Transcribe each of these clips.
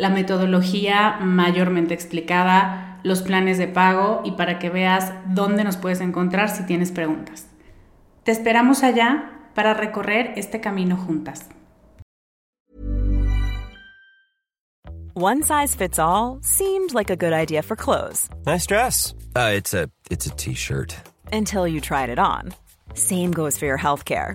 la metodología mayormente explicada, los planes de pago y para que veas dónde nos puedes encontrar si tienes preguntas. Te esperamos allá para recorrer este camino juntas. One size fits all seemed like a good idea for clothes. Nice dress. Uh, it's a it's a t-shirt. Until you tried it on. Same goes for your healthcare.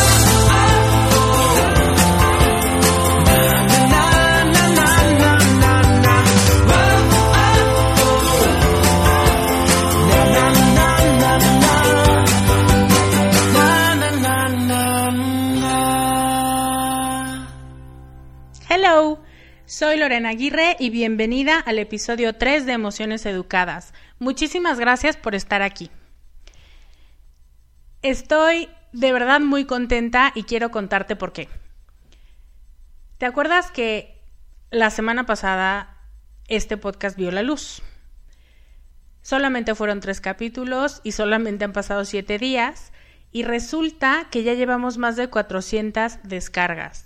Lorena Aguirre y bienvenida al episodio 3 de Emociones Educadas. Muchísimas gracias por estar aquí. Estoy de verdad muy contenta y quiero contarte por qué. ¿Te acuerdas que la semana pasada este podcast vio la luz? Solamente fueron tres capítulos y solamente han pasado siete días y resulta que ya llevamos más de 400 descargas.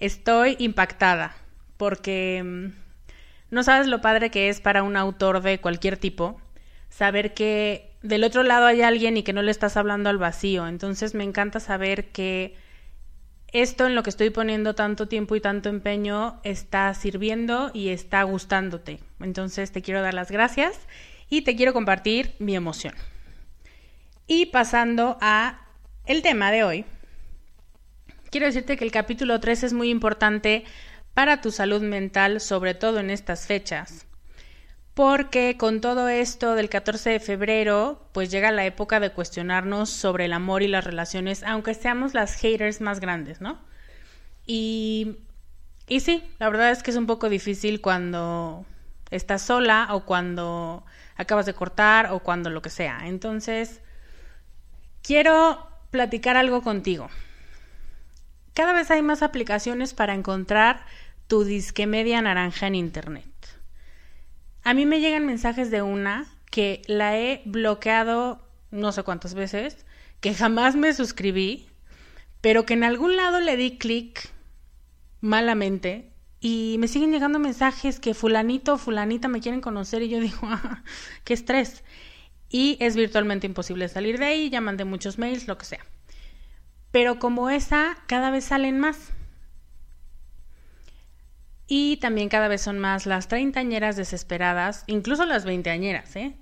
Estoy impactada porque mm, no sabes lo padre que es para un autor de cualquier tipo saber que del otro lado hay alguien y que no le estás hablando al vacío. Entonces me encanta saber que esto en lo que estoy poniendo tanto tiempo y tanto empeño está sirviendo y está gustándote. Entonces te quiero dar las gracias y te quiero compartir mi emoción. Y pasando a el tema de hoy, quiero decirte que el capítulo 3 es muy importante para tu salud mental, sobre todo en estas fechas. Porque con todo esto del 14 de febrero, pues llega la época de cuestionarnos sobre el amor y las relaciones, aunque seamos las haters más grandes, ¿no? Y, y sí, la verdad es que es un poco difícil cuando estás sola o cuando acabas de cortar o cuando lo que sea. Entonces, quiero platicar algo contigo. Cada vez hay más aplicaciones para encontrar tu disque media naranja en Internet. A mí me llegan mensajes de una que la he bloqueado no sé cuántas veces, que jamás me suscribí, pero que en algún lado le di clic malamente y me siguen llegando mensajes que fulanito fulanita me quieren conocer y yo digo, ah, qué estrés. Y es virtualmente imposible salir de ahí, ya mandé muchos mails, lo que sea. Pero como esa, cada vez salen más. Y también cada vez son más las treintañeras desesperadas, incluso las veinteañeras, ¿eh?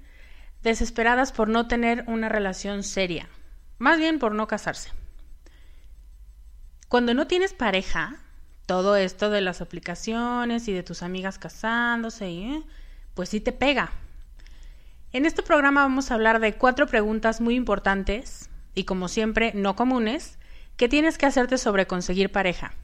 Desesperadas por no tener una relación seria. Más bien por no casarse. Cuando no tienes pareja, todo esto de las aplicaciones y de tus amigas casándose, ¿eh? pues sí te pega. En este programa vamos a hablar de cuatro preguntas muy importantes y como siempre no comunes que tienes que hacerte sobre conseguir pareja.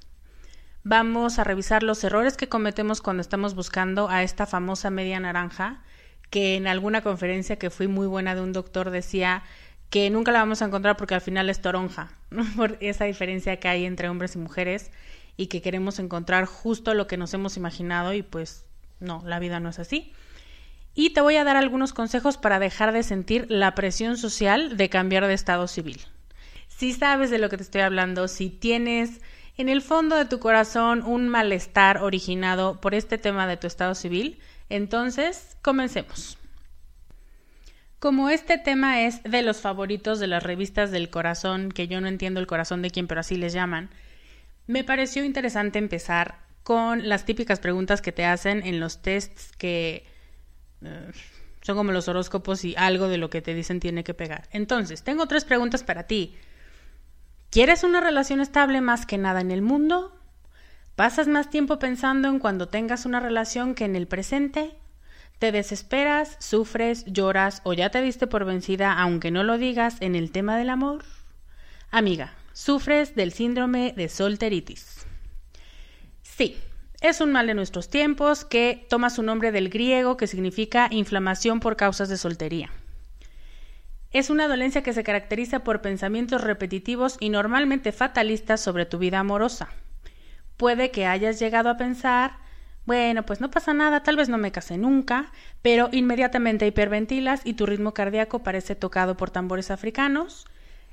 Vamos a revisar los errores que cometemos cuando estamos buscando a esta famosa media naranja, que en alguna conferencia que fui muy buena de un doctor decía que nunca la vamos a encontrar porque al final es toronja, por esa diferencia que hay entre hombres y mujeres y que queremos encontrar justo lo que nos hemos imaginado y pues no, la vida no es así. Y te voy a dar algunos consejos para dejar de sentir la presión social de cambiar de estado civil. Si sabes de lo que te estoy hablando, si tienes en el fondo de tu corazón un malestar originado por este tema de tu estado civil, entonces comencemos. Como este tema es de los favoritos de las revistas del corazón, que yo no entiendo el corazón de quién, pero así les llaman, me pareció interesante empezar con las típicas preguntas que te hacen en los tests que eh, son como los horóscopos y algo de lo que te dicen tiene que pegar. Entonces, tengo tres preguntas para ti. ¿Quieres una relación estable más que nada en el mundo? ¿Pasas más tiempo pensando en cuando tengas una relación que en el presente? ¿Te desesperas, sufres, lloras o ya te diste por vencida aunque no lo digas en el tema del amor? Amiga, sufres del síndrome de solteritis. Sí, es un mal de nuestros tiempos que toma su nombre del griego que significa inflamación por causas de soltería. Es una dolencia que se caracteriza por pensamientos repetitivos y normalmente fatalistas sobre tu vida amorosa. Puede que hayas llegado a pensar bueno, pues no pasa nada, tal vez no me case nunca, pero inmediatamente hiperventilas y tu ritmo cardíaco parece tocado por tambores africanos,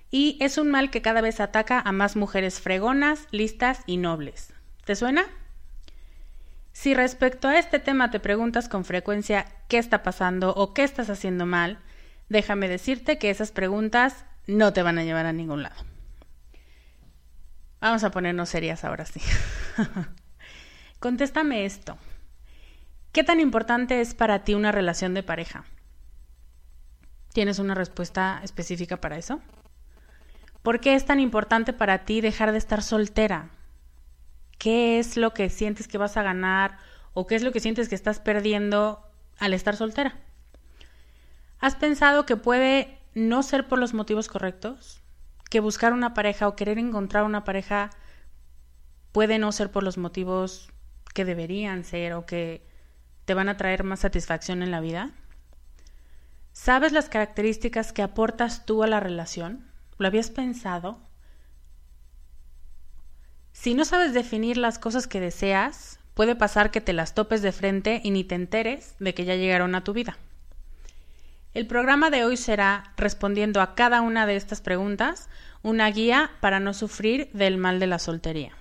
y es un mal que cada vez ataca a más mujeres fregonas, listas y nobles. ¿Te suena? Si respecto a este tema te preguntas con frecuencia qué está pasando o qué estás haciendo mal, déjame decirte que esas preguntas no te van a llevar a ningún lado. Vamos a ponernos serias ahora sí. Contéstame esto. ¿Qué tan importante es para ti una relación de pareja? ¿Tienes una respuesta específica para eso? ¿Por qué es tan importante para ti dejar de estar soltera? ¿Qué es lo que sientes que vas a ganar o qué es lo que sientes que estás perdiendo al estar soltera? ¿Has pensado que puede no ser por los motivos correctos? ¿Que buscar una pareja o querer encontrar una pareja puede no ser por los motivos que deberían ser o que te van a traer más satisfacción en la vida? ¿Sabes las características que aportas tú a la relación? ¿Lo habías pensado? Si no sabes definir las cosas que deseas, puede pasar que te las topes de frente y ni te enteres de que ya llegaron a tu vida. El programa de hoy será, respondiendo a cada una de estas preguntas, una guía para no sufrir del mal de la soltería.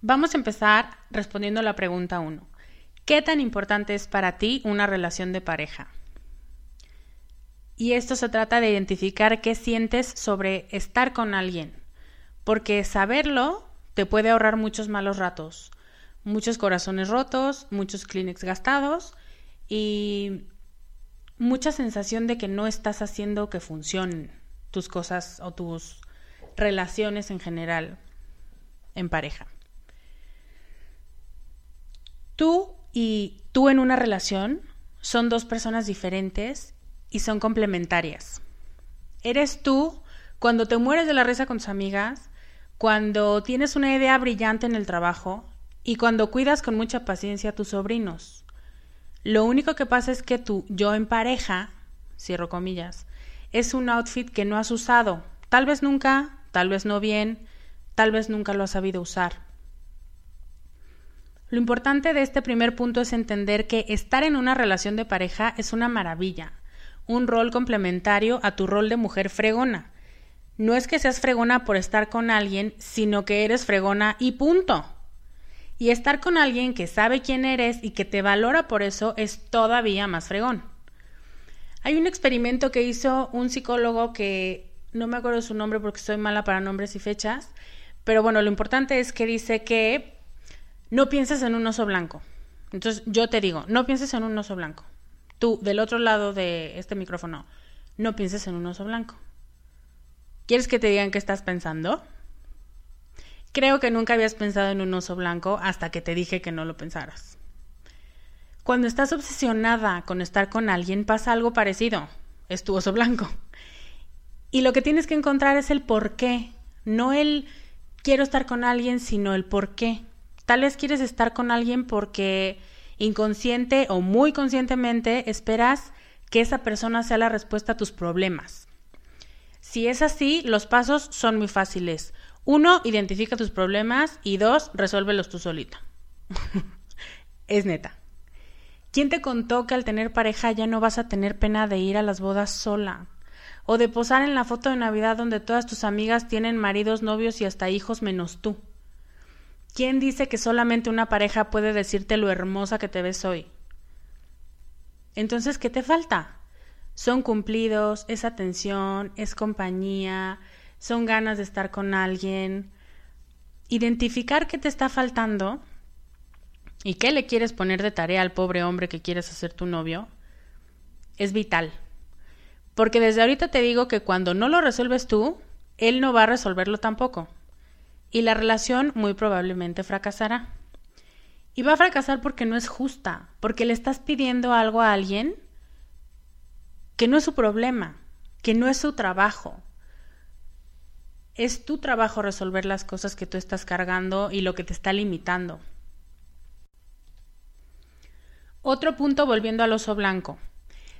Vamos a empezar respondiendo la pregunta 1. ¿Qué tan importante es para ti una relación de pareja? Y esto se trata de identificar qué sientes sobre estar con alguien, porque saberlo te puede ahorrar muchos malos ratos, muchos corazones rotos, muchos Kleenex gastados y mucha sensación de que no estás haciendo que funcionen tus cosas o tus relaciones en general en pareja. Tú y tú en una relación son dos personas diferentes y son complementarias. Eres tú cuando te mueres de la risa con tus amigas, cuando tienes una idea brillante en el trabajo y cuando cuidas con mucha paciencia a tus sobrinos. Lo único que pasa es que tú, yo en pareja, cierro comillas, es un outfit que no has usado. Tal vez nunca, tal vez no bien, tal vez nunca lo has sabido usar. Lo importante de este primer punto es entender que estar en una relación de pareja es una maravilla, un rol complementario a tu rol de mujer fregona. No es que seas fregona por estar con alguien, sino que eres fregona y punto. Y estar con alguien que sabe quién eres y que te valora por eso es todavía más fregón. Hay un experimento que hizo un psicólogo que no me acuerdo su nombre porque soy mala para nombres y fechas, pero bueno, lo importante es que dice que no pienses en un oso blanco. Entonces yo te digo, no pienses en un oso blanco. Tú, del otro lado de este micrófono, no pienses en un oso blanco. ¿Quieres que te digan qué estás pensando? Creo que nunca habías pensado en un oso blanco hasta que te dije que no lo pensaras. Cuando estás obsesionada con estar con alguien pasa algo parecido. Es tu oso blanco. Y lo que tienes que encontrar es el por qué. No el quiero estar con alguien, sino el por qué. Tal vez quieres estar con alguien porque inconsciente o muy conscientemente esperas que esa persona sea la respuesta a tus problemas. Si es así, los pasos son muy fáciles. Uno, identifica tus problemas y dos, resuélvelos tú solita. es neta. ¿Quién te contó que al tener pareja ya no vas a tener pena de ir a las bodas sola? O de posar en la foto de Navidad donde todas tus amigas tienen maridos, novios y hasta hijos menos tú. ¿Quién dice que solamente una pareja puede decirte lo hermosa que te ves hoy? Entonces, ¿qué te falta? Son cumplidos, es atención, es compañía, son ganas de estar con alguien. Identificar qué te está faltando y qué le quieres poner de tarea al pobre hombre que quieres hacer tu novio es vital. Porque desde ahorita te digo que cuando no lo resuelves tú, él no va a resolverlo tampoco y la relación muy probablemente fracasará. Y va a fracasar porque no es justa, porque le estás pidiendo algo a alguien que no es su problema, que no es su trabajo. Es tu trabajo resolver las cosas que tú estás cargando y lo que te está limitando. Otro punto volviendo al oso blanco.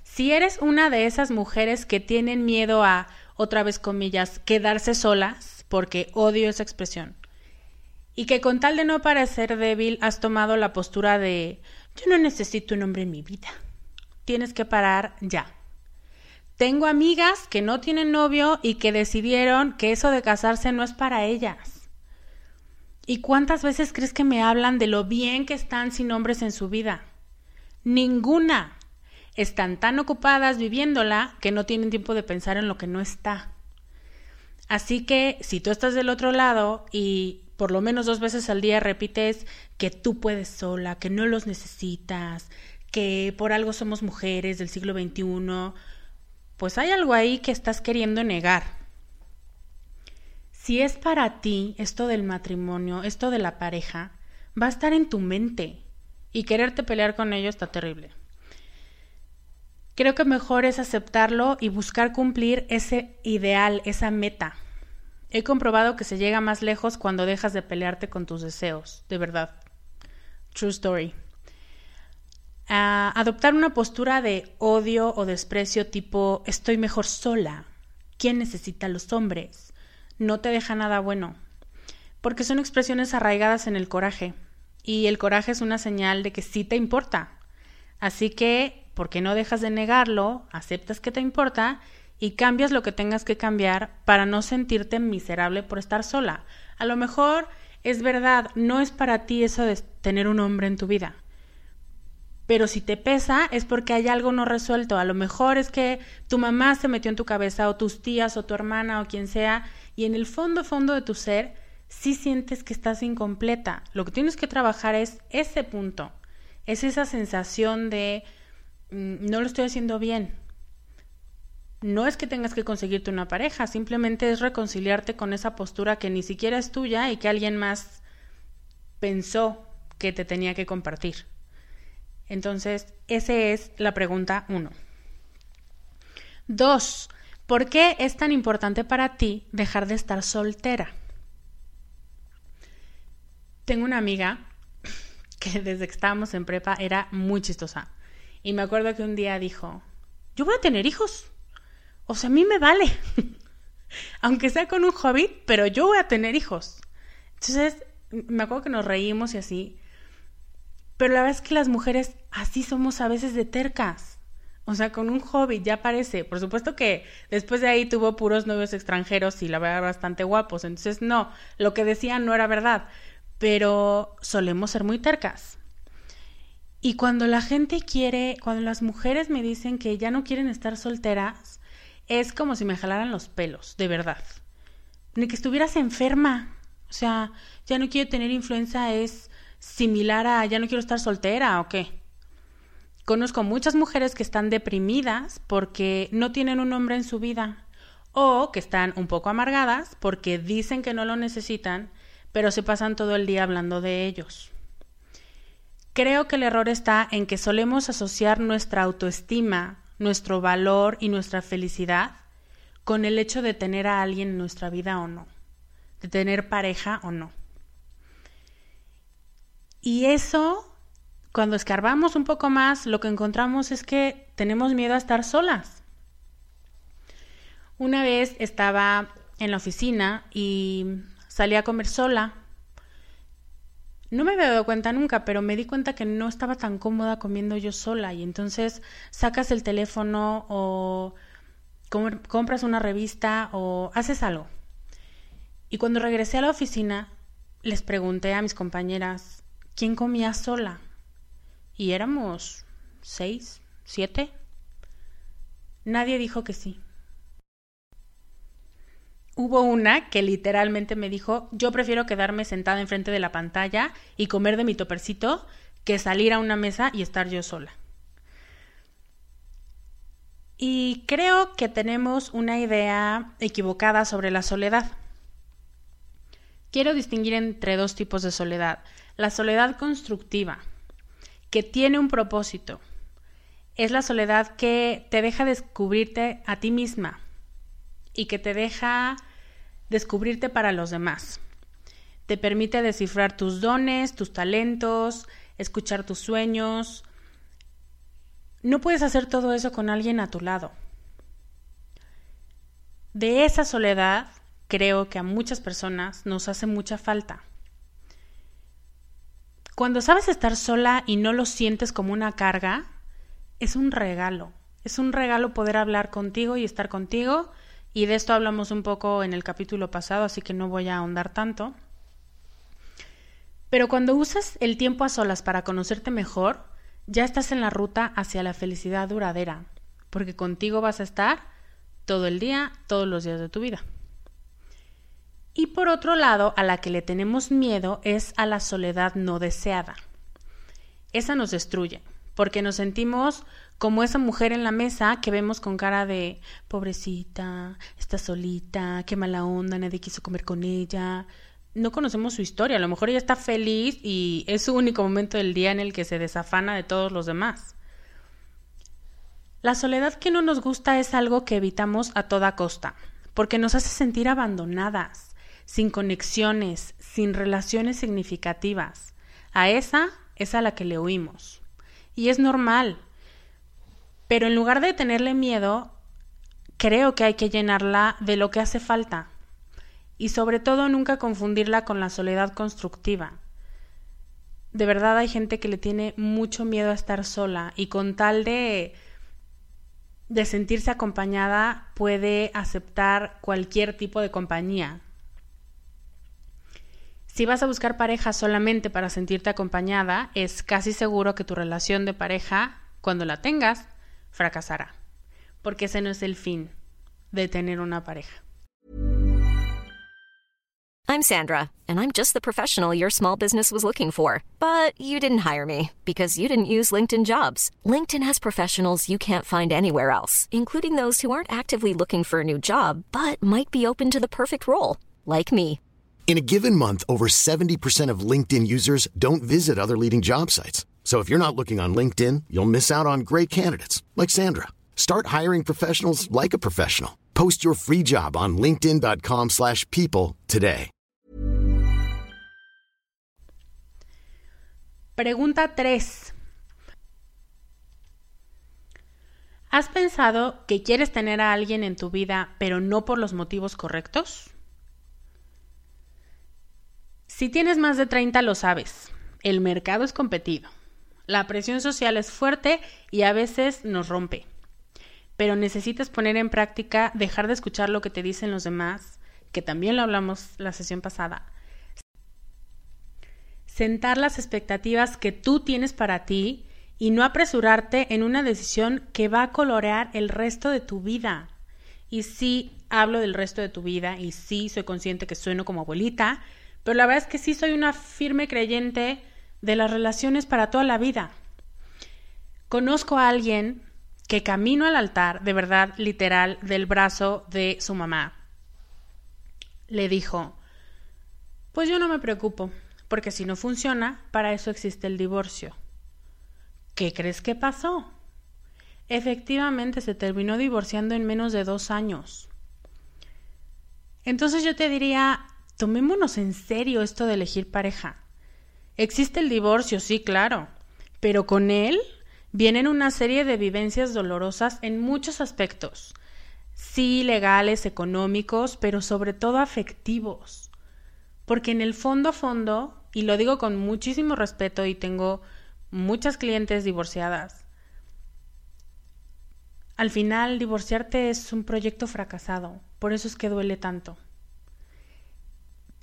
Si eres una de esas mujeres que tienen miedo a, otra vez comillas, quedarse solas, porque odio esa expresión. Y que con tal de no parecer débil has tomado la postura de yo no necesito un hombre en mi vida. Tienes que parar ya. Tengo amigas que no tienen novio y que decidieron que eso de casarse no es para ellas. ¿Y cuántas veces crees que me hablan de lo bien que están sin hombres en su vida? Ninguna. Están tan ocupadas viviéndola que no tienen tiempo de pensar en lo que no está. Así que si tú estás del otro lado y por lo menos dos veces al día repites que tú puedes sola, que no los necesitas, que por algo somos mujeres del siglo XXI, pues hay algo ahí que estás queriendo negar. Si es para ti esto del matrimonio, esto de la pareja, va a estar en tu mente y quererte pelear con ello está terrible. Creo que mejor es aceptarlo y buscar cumplir ese ideal, esa meta. He comprobado que se llega más lejos cuando dejas de pelearte con tus deseos, de verdad. True story. Adoptar una postura de odio o desprecio tipo estoy mejor sola. ¿Quién necesita a los hombres? No te deja nada bueno. Porque son expresiones arraigadas en el coraje. Y el coraje es una señal de que sí te importa. Así que porque no dejas de negarlo, aceptas que te importa y cambias lo que tengas que cambiar para no sentirte miserable por estar sola. A lo mejor es verdad, no es para ti eso de tener un hombre en tu vida. Pero si te pesa es porque hay algo no resuelto. A lo mejor es que tu mamá se metió en tu cabeza o tus tías o tu hermana o quien sea y en el fondo fondo de tu ser sí sientes que estás incompleta. Lo que tienes que trabajar es ese punto. Es esa sensación de Mm, no lo estoy haciendo bien. No es que tengas que conseguirte una pareja, simplemente es reconciliarte con esa postura que ni siquiera es tuya y que alguien más pensó que te tenía que compartir. Entonces, esa es la pregunta uno. Dos, ¿por qué es tan importante para ti dejar de estar soltera? Tengo una amiga que desde que estábamos en prepa era muy chistosa. Y me acuerdo que un día dijo, yo voy a tener hijos. O sea, a mí me vale. Aunque sea con un hobbit, pero yo voy a tener hijos. Entonces, me acuerdo que nos reímos y así. Pero la verdad es que las mujeres así somos a veces de tercas. O sea, con un hobbit ya parece. Por supuesto que después de ahí tuvo puros novios extranjeros y la verdad bastante guapos. Entonces, no, lo que decían no era verdad. Pero solemos ser muy tercas. Y cuando la gente quiere, cuando las mujeres me dicen que ya no quieren estar solteras, es como si me jalaran los pelos, de verdad. Ni que estuvieras enferma. O sea, ya no quiero tener influenza es similar a ya no quiero estar soltera o qué. Conozco muchas mujeres que están deprimidas porque no tienen un hombre en su vida o que están un poco amargadas porque dicen que no lo necesitan, pero se pasan todo el día hablando de ellos. Creo que el error está en que solemos asociar nuestra autoestima, nuestro valor y nuestra felicidad con el hecho de tener a alguien en nuestra vida o no, de tener pareja o no. Y eso, cuando escarbamos un poco más, lo que encontramos es que tenemos miedo a estar solas. Una vez estaba en la oficina y salí a comer sola no me había dado cuenta nunca, pero me di cuenta que no estaba tan cómoda comiendo yo sola y entonces sacas el teléfono o compras una revista o haces algo. Y cuando regresé a la oficina, les pregunté a mis compañeras, ¿quién comía sola? Y éramos seis, siete. Nadie dijo que sí. Hubo una que literalmente me dijo, yo prefiero quedarme sentada enfrente de la pantalla y comer de mi topercito que salir a una mesa y estar yo sola. Y creo que tenemos una idea equivocada sobre la soledad. Quiero distinguir entre dos tipos de soledad. La soledad constructiva, que tiene un propósito. Es la soledad que te deja descubrirte a ti misma, y que te deja descubrirte para los demás. Te permite descifrar tus dones, tus talentos, escuchar tus sueños. No puedes hacer todo eso con alguien a tu lado. De esa soledad creo que a muchas personas nos hace mucha falta. Cuando sabes estar sola y no lo sientes como una carga, es un regalo. Es un regalo poder hablar contigo y estar contigo y de esto hablamos un poco en el capítulo pasado, así que no voy a ahondar tanto. Pero cuando usas el tiempo a solas para conocerte mejor, ya estás en la ruta hacia la felicidad duradera, porque contigo vas a estar todo el día, todos los días de tu vida. Y por otro lado, a la que le tenemos miedo es a la soledad no deseada. Esa nos destruye, porque nos sentimos como esa mujer en la mesa que vemos con cara de pobrecita, está solita, qué mala onda, nadie quiso comer con ella. No conocemos su historia, a lo mejor ella está feliz y es su único momento del día en el que se desafana de todos los demás. La soledad que no nos gusta es algo que evitamos a toda costa, porque nos hace sentir abandonadas, sin conexiones, sin relaciones significativas. A esa es a la que le huimos. Y es normal, pero en lugar de tenerle miedo, creo que hay que llenarla de lo que hace falta. Y sobre todo nunca confundirla con la soledad constructiva. De verdad hay gente que le tiene mucho miedo a estar sola y con tal de de sentirse acompañada puede aceptar cualquier tipo de compañía. Si vas a buscar pareja solamente para sentirte acompañada, es casi seguro que tu relación de pareja, cuando la tengas, fracasará, porque ese no es el fin de tener una pareja. I'm Sandra, and I'm just the professional your small business was looking for. But you didn't hire me because you didn't use LinkedIn jobs. LinkedIn has professionals you can't find anywhere else, including those who aren't actively looking for a new job but might be open to the perfect role, like me. In a given month, over 70% of LinkedIn users don't visit other leading job sites. So if you're not looking on LinkedIn, you'll miss out on great candidates like Sandra. Start hiring professionals like a professional. Post your free job on linkedin.com/people today. Pregunta 3. ¿Has pensado que quieres tener a alguien en tu vida, pero no por los motivos correctos? Si tienes más de 30 lo sabes. El mercado es competido. La presión social es fuerte y a veces nos rompe. Pero necesitas poner en práctica dejar de escuchar lo que te dicen los demás, que también lo hablamos la sesión pasada. Sentar las expectativas que tú tienes para ti y no apresurarte en una decisión que va a colorear el resto de tu vida. Y sí hablo del resto de tu vida y sí soy consciente que sueno como abuelita, pero la verdad es que sí soy una firme creyente de las relaciones para toda la vida. Conozco a alguien que camino al altar, de verdad, literal, del brazo de su mamá, le dijo, pues yo no me preocupo, porque si no funciona, para eso existe el divorcio. ¿qué crees que pasó? Efectivamente se terminó divorciando en menos de dos años. Entonces yo te diría, tomémonos en serio esto de elegir pareja. Existe el divorcio, sí, claro, pero con él vienen una serie de vivencias dolorosas en muchos aspectos. Sí, legales, económicos, pero sobre todo afectivos. Porque en el fondo a fondo, y lo digo con muchísimo respeto y tengo muchas clientes divorciadas, al final divorciarte es un proyecto fracasado, por eso es que duele tanto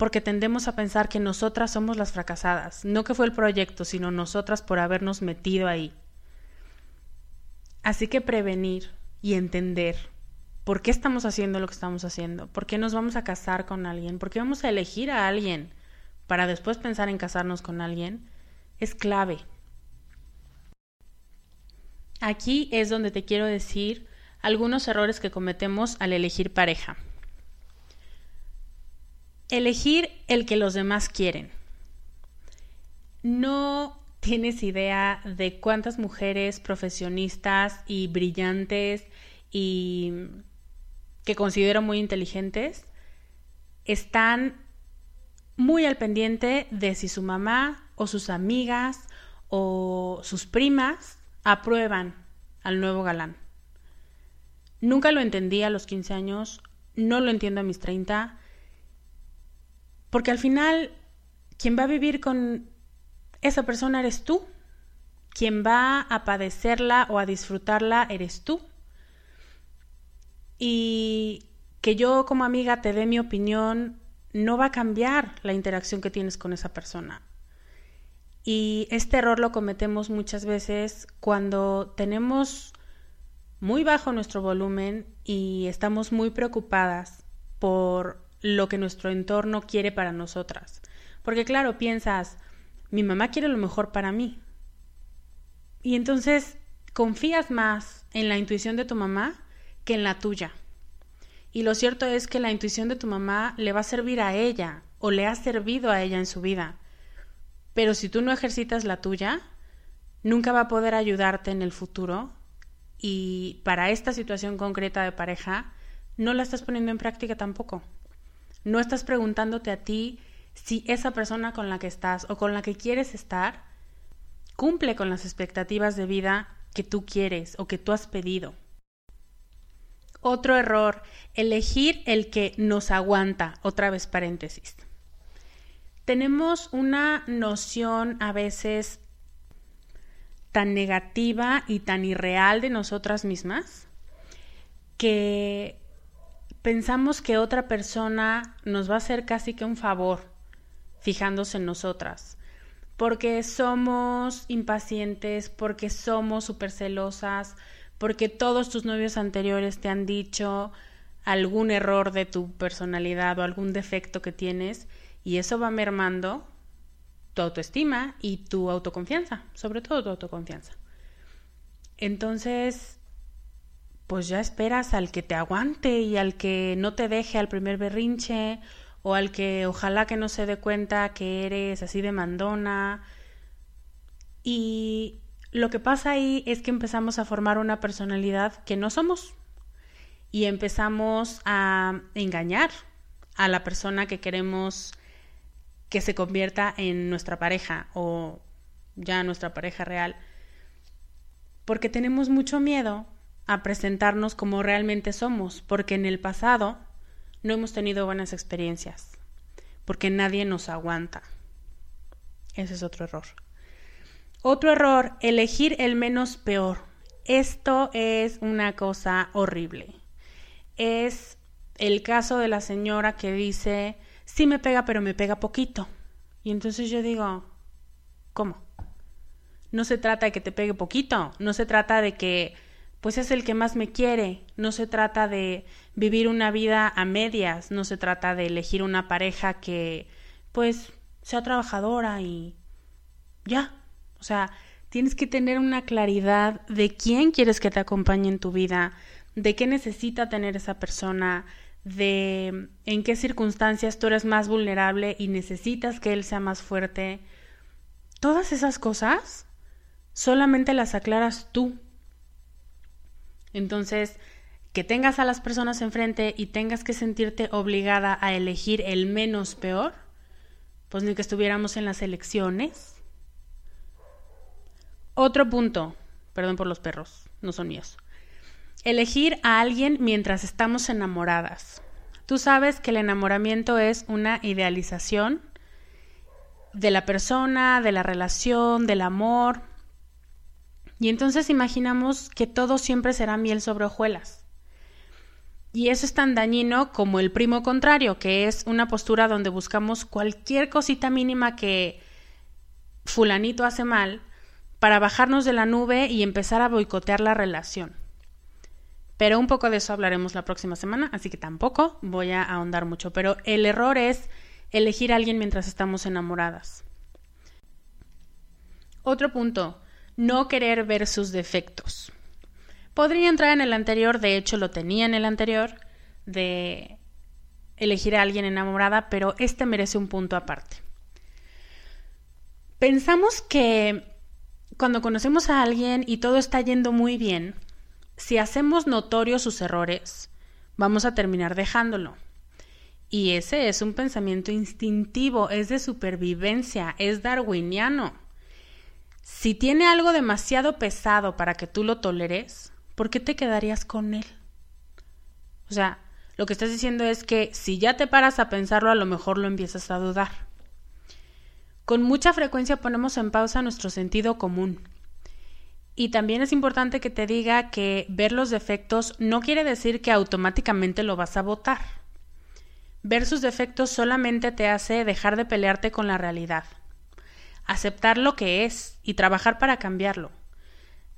porque tendemos a pensar que nosotras somos las fracasadas, no que fue el proyecto, sino nosotras por habernos metido ahí. Así que prevenir y entender por qué estamos haciendo lo que estamos haciendo, por qué nos vamos a casar con alguien, por qué vamos a elegir a alguien para después pensar en casarnos con alguien, es clave. Aquí es donde te quiero decir algunos errores que cometemos al elegir pareja. Elegir el que los demás quieren. No tienes idea de cuántas mujeres profesionistas y brillantes y que considero muy inteligentes están muy al pendiente de si su mamá o sus amigas o sus primas aprueban al nuevo galán. Nunca lo entendí a los 15 años, no lo entiendo a mis 30 porque al final, quien va a vivir con esa persona eres tú. Quien va a padecerla o a disfrutarla eres tú. Y que yo como amiga te dé mi opinión no va a cambiar la interacción que tienes con esa persona. Y este error lo cometemos muchas veces cuando tenemos muy bajo nuestro volumen y estamos muy preocupadas por lo que nuestro entorno quiere para nosotras. Porque claro, piensas, mi mamá quiere lo mejor para mí. Y entonces confías más en la intuición de tu mamá que en la tuya. Y lo cierto es que la intuición de tu mamá le va a servir a ella o le ha servido a ella en su vida. Pero si tú no ejercitas la tuya, nunca va a poder ayudarte en el futuro y para esta situación concreta de pareja no la estás poniendo en práctica tampoco. No estás preguntándote a ti si esa persona con la que estás o con la que quieres estar cumple con las expectativas de vida que tú quieres o que tú has pedido. Otro error, elegir el que nos aguanta. Otra vez paréntesis. Tenemos una noción a veces tan negativa y tan irreal de nosotras mismas que pensamos que otra persona nos va a hacer casi que un favor fijándose en nosotras, porque somos impacientes, porque somos súper celosas, porque todos tus novios anteriores te han dicho algún error de tu personalidad o algún defecto que tienes y eso va mermando tu autoestima y tu autoconfianza, sobre todo tu autoconfianza. Entonces, pues ya esperas al que te aguante y al que no te deje al primer berrinche o al que ojalá que no se dé cuenta que eres así de mandona. Y lo que pasa ahí es que empezamos a formar una personalidad que no somos y empezamos a engañar a la persona que queremos que se convierta en nuestra pareja o ya nuestra pareja real. Porque tenemos mucho miedo a presentarnos como realmente somos, porque en el pasado no hemos tenido buenas experiencias, porque nadie nos aguanta. Ese es otro error. Otro error, elegir el menos peor. Esto es una cosa horrible. Es el caso de la señora que dice, sí me pega, pero me pega poquito. Y entonces yo digo, ¿cómo? No se trata de que te pegue poquito, no se trata de que pues es el que más me quiere. No se trata de vivir una vida a medias, no se trata de elegir una pareja que pues sea trabajadora y ya. O sea, tienes que tener una claridad de quién quieres que te acompañe en tu vida, de qué necesita tener esa persona, de en qué circunstancias tú eres más vulnerable y necesitas que él sea más fuerte. Todas esas cosas solamente las aclaras tú. Entonces, que tengas a las personas enfrente y tengas que sentirte obligada a elegir el menos peor, pues ni que estuviéramos en las elecciones. Otro punto, perdón por los perros, no son míos. Elegir a alguien mientras estamos enamoradas. Tú sabes que el enamoramiento es una idealización de la persona, de la relación, del amor. Y entonces imaginamos que todo siempre será miel sobre hojuelas. Y eso es tan dañino como el primo contrario, que es una postura donde buscamos cualquier cosita mínima que fulanito hace mal para bajarnos de la nube y empezar a boicotear la relación. Pero un poco de eso hablaremos la próxima semana, así que tampoco voy a ahondar mucho. Pero el error es elegir a alguien mientras estamos enamoradas. Otro punto, no querer ver sus defectos. Podría entrar en el anterior, de hecho lo tenía en el anterior, de elegir a alguien enamorada, pero este merece un punto aparte. Pensamos que cuando conocemos a alguien y todo está yendo muy bien, si hacemos notorios sus errores, vamos a terminar dejándolo. Y ese es un pensamiento instintivo, es de supervivencia, es darwiniano. Si tiene algo demasiado pesado para que tú lo toleres, ¿por qué te quedarías con él? O sea, lo que estás diciendo es que si ya te paras a pensarlo, a lo mejor lo empiezas a dudar. Con mucha frecuencia ponemos en pausa nuestro sentido común. Y también es importante que te diga que ver los defectos no quiere decir que automáticamente lo vas a votar. Ver sus defectos solamente te hace dejar de pelearte con la realidad, aceptar lo que es y trabajar para cambiarlo.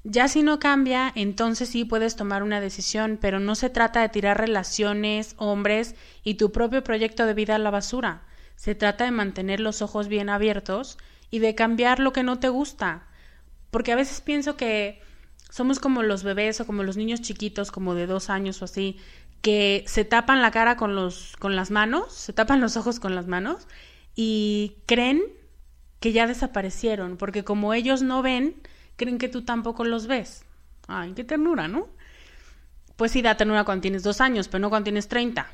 Ya si no cambia, entonces sí puedes tomar una decisión, pero no se trata de tirar relaciones, hombres y tu propio proyecto de vida a la basura. Se trata de mantener los ojos bien abiertos y de cambiar lo que no te gusta. Porque a veces pienso que somos como los bebés o como los niños chiquitos, como de dos años o así, que se tapan la cara con, los, con las manos, se tapan los ojos con las manos y creen que ya desaparecieron, porque como ellos no ven, creen que tú tampoco los ves. Ay, qué ternura, ¿no? Pues sí, da ternura cuando tienes dos años, pero no cuando tienes treinta.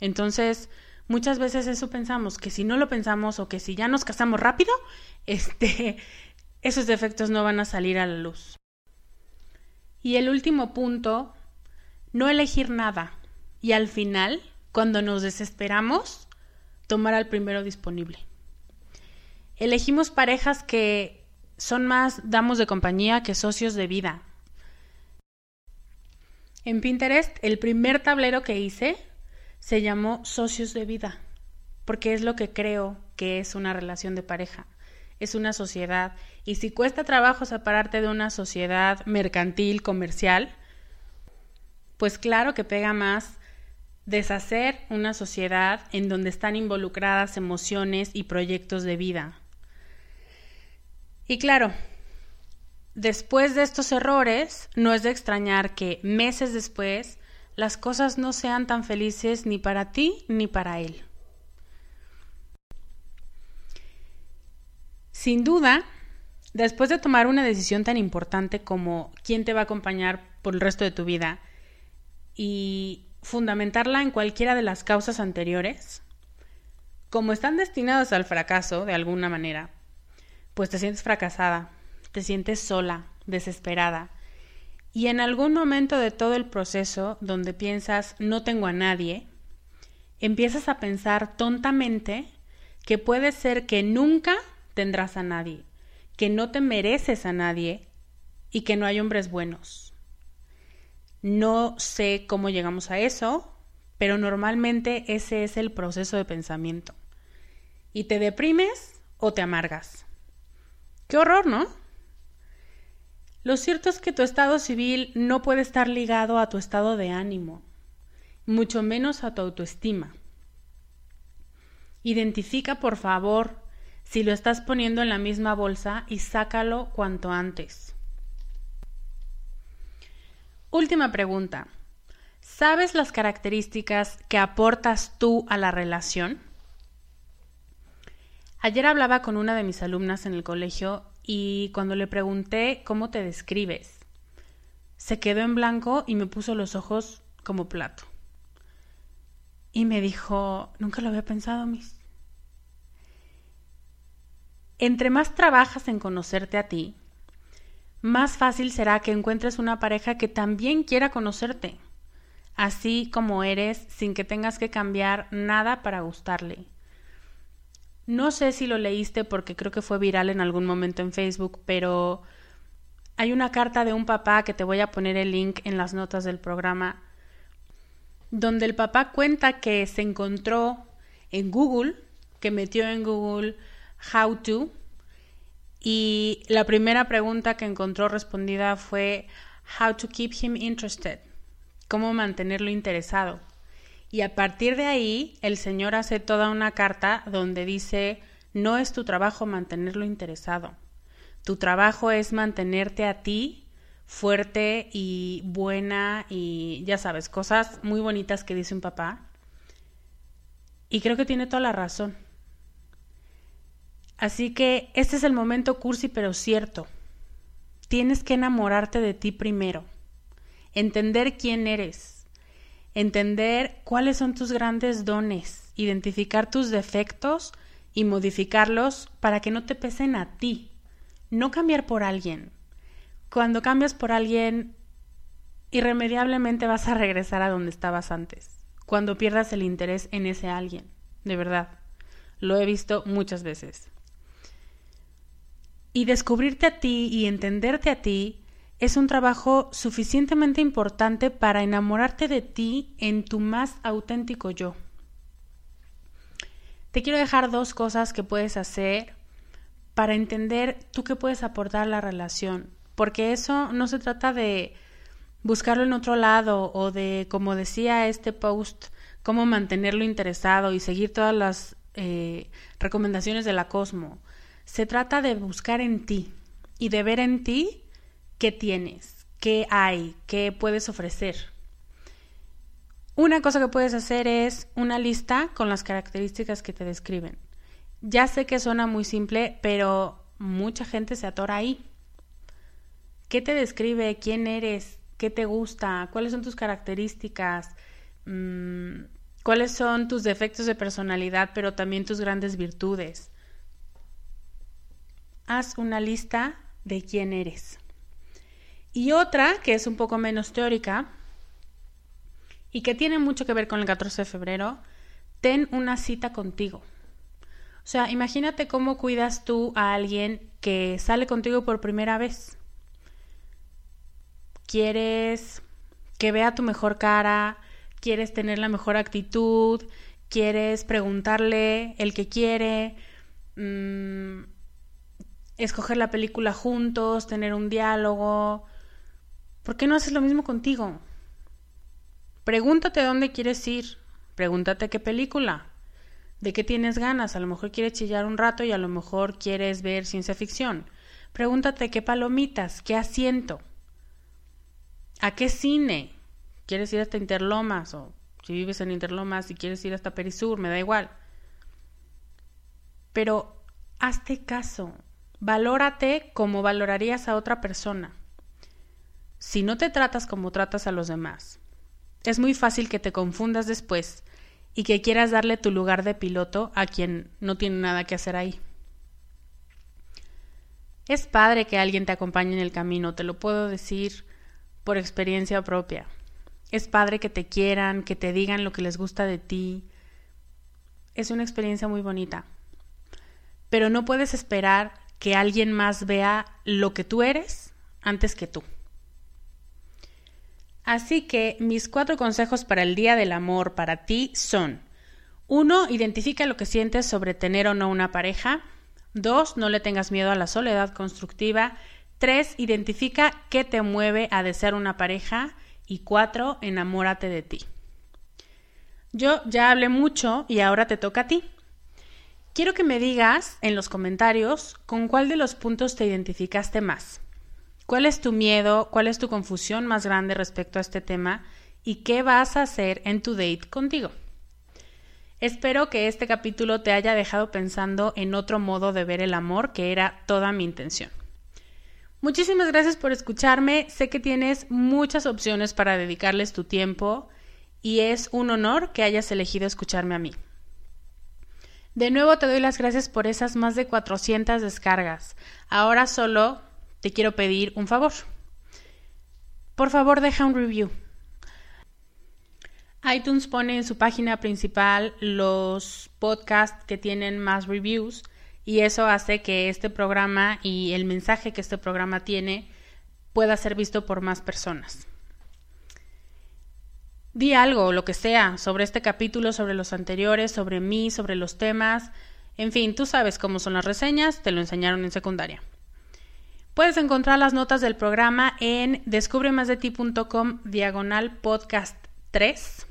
Entonces, Muchas veces eso pensamos, que si no lo pensamos o que si ya nos casamos rápido, este, esos defectos no van a salir a la luz. Y el último punto, no elegir nada. Y al final, cuando nos desesperamos, tomar al primero disponible. Elegimos parejas que son más damos de compañía que socios de vida. En Pinterest, el primer tablero que hice se llamó socios de vida, porque es lo que creo que es una relación de pareja. Es una sociedad. Y si cuesta trabajo separarte de una sociedad mercantil, comercial, pues claro que pega más deshacer una sociedad en donde están involucradas emociones y proyectos de vida. Y claro, después de estos errores, no es de extrañar que meses después las cosas no sean tan felices ni para ti ni para él. Sin duda, después de tomar una decisión tan importante como quién te va a acompañar por el resto de tu vida y fundamentarla en cualquiera de las causas anteriores, como están destinadas al fracaso de alguna manera, pues te sientes fracasada, te sientes sola, desesperada, y en algún momento de todo el proceso donde piensas no tengo a nadie, empiezas a pensar tontamente que puede ser que nunca tendrás a nadie, que no te mereces a nadie y que no hay hombres buenos. No sé cómo llegamos a eso, pero normalmente ese es el proceso de pensamiento. Y te deprimes o te amargas. Qué horror, ¿no? Lo cierto es que tu estado civil no puede estar ligado a tu estado de ánimo, mucho menos a tu autoestima. Identifica, por favor, si lo estás poniendo en la misma bolsa y sácalo cuanto antes. Última pregunta. ¿Sabes las características que aportas tú a la relación? Ayer hablaba con una de mis alumnas en el colegio y cuando le pregunté cómo te describes, se quedó en blanco y me puso los ojos como plato. Y me dijo, nunca lo había pensado, Miss. Entre más trabajas en conocerte a ti, más fácil será que encuentres una pareja que también quiera conocerte, así como eres, sin que tengas que cambiar nada para gustarle. No sé si lo leíste porque creo que fue viral en algún momento en Facebook, pero hay una carta de un papá que te voy a poner el link en las notas del programa, donde el papá cuenta que se encontró en Google, que metió en Google How to, y la primera pregunta que encontró respondida fue How to keep him interested, cómo mantenerlo interesado. Y a partir de ahí, el Señor hace toda una carta donde dice, no es tu trabajo mantenerlo interesado. Tu trabajo es mantenerte a ti fuerte y buena y ya sabes, cosas muy bonitas que dice un papá. Y creo que tiene toda la razón. Así que este es el momento cursi pero cierto. Tienes que enamorarte de ti primero, entender quién eres, entender cuáles son tus grandes dones, identificar tus defectos y modificarlos para que no te pesen a ti, no cambiar por alguien. Cuando cambias por alguien, irremediablemente vas a regresar a donde estabas antes, cuando pierdas el interés en ese alguien, de verdad. Lo he visto muchas veces. Y descubrirte a ti y entenderte a ti es un trabajo suficientemente importante para enamorarte de ti en tu más auténtico yo. Te quiero dejar dos cosas que puedes hacer para entender tú qué puedes aportar a la relación, porque eso no se trata de buscarlo en otro lado o de, como decía este post, cómo mantenerlo interesado y seguir todas las eh, recomendaciones de la Cosmo. Se trata de buscar en ti y de ver en ti qué tienes, qué hay, qué puedes ofrecer. Una cosa que puedes hacer es una lista con las características que te describen. Ya sé que suena muy simple, pero mucha gente se atora ahí. ¿Qué te describe? ¿Quién eres? ¿Qué te gusta? ¿Cuáles son tus características? Mm, ¿Cuáles son tus defectos de personalidad, pero también tus grandes virtudes? Haz una lista de quién eres. Y otra, que es un poco menos teórica y que tiene mucho que ver con el 14 de febrero, ten una cita contigo. O sea, imagínate cómo cuidas tú a alguien que sale contigo por primera vez. Quieres que vea tu mejor cara, quieres tener la mejor actitud, quieres preguntarle el que quiere, mm, escoger la película juntos, tener un diálogo, ¿Por qué no haces lo mismo contigo? Pregúntate dónde quieres ir. Pregúntate qué película. ¿De qué tienes ganas? A lo mejor quieres chillar un rato y a lo mejor quieres ver ciencia ficción. Pregúntate qué palomitas, qué asiento. ¿A qué cine? ¿Quieres ir hasta Interlomas? O si vives en Interlomas y quieres ir hasta Perisur, me da igual. Pero hazte caso. Valórate como valorarías a otra persona si no te tratas como tratas a los demás, es muy fácil que te confundas después y que quieras darle tu lugar de piloto a quien no tiene nada que hacer ahí. Es padre que alguien te acompañe en el camino, te lo puedo decir por experiencia propia. Es padre que te quieran, que te digan lo que les gusta de ti. Es una experiencia muy bonita. Pero no puedes esperar que alguien más vea lo que tú eres antes que tú. Así que mis cuatro consejos para el Día del Amor para ti son 1. Identifica lo que sientes sobre tener o no una pareja. 2. No le tengas miedo a la soledad constructiva. 3. Identifica qué te mueve a desear una pareja. Y 4. Enamórate de ti. Yo ya hablé mucho y ahora te toca a ti. Quiero que me digas en los comentarios con cuál de los puntos te identificaste más. ¿Cuál es tu miedo? ¿Cuál es tu confusión más grande respecto a este tema? ¿Y qué vas a hacer en tu date contigo? Espero que este capítulo te haya dejado pensando en otro modo de ver el amor, que era toda mi intención. Muchísimas gracias por escucharme. Sé que tienes muchas opciones para dedicarles tu tiempo y es un honor que hayas elegido escucharme a mí. De nuevo te doy las gracias por esas más de 400 descargas. Ahora solo te quiero pedir un favor. Por favor, deja un review. iTunes pone en su página principal los podcasts que tienen más reviews y eso hace que este programa y el mensaje que este programa tiene pueda ser visto por más personas. Di algo, lo que sea, sobre este capítulo, sobre los anteriores, sobre mí, sobre los temas. En fin, tú sabes cómo son las reseñas, te lo enseñaron en secundaria. Puedes encontrar las notas del programa en descubremasdeti.com diagonal podcast 3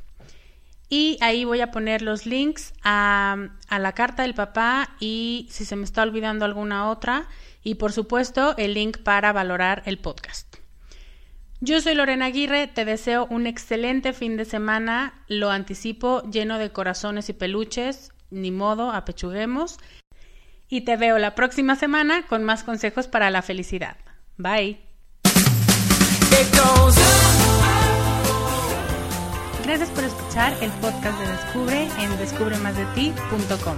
y ahí voy a poner los links a, a, la carta del papá y si se me está olvidando alguna otra y por supuesto el link para valorar el podcast. Yo soy Lorena Aguirre, te deseo un excelente fin de semana, lo anticipo lleno de corazones y peluches, ni modo, apechuguemos. Y te veo la próxima semana con más consejos para la felicidad. Bye. Gracias por escuchar el podcast de Descubre en descubremasdeti.com.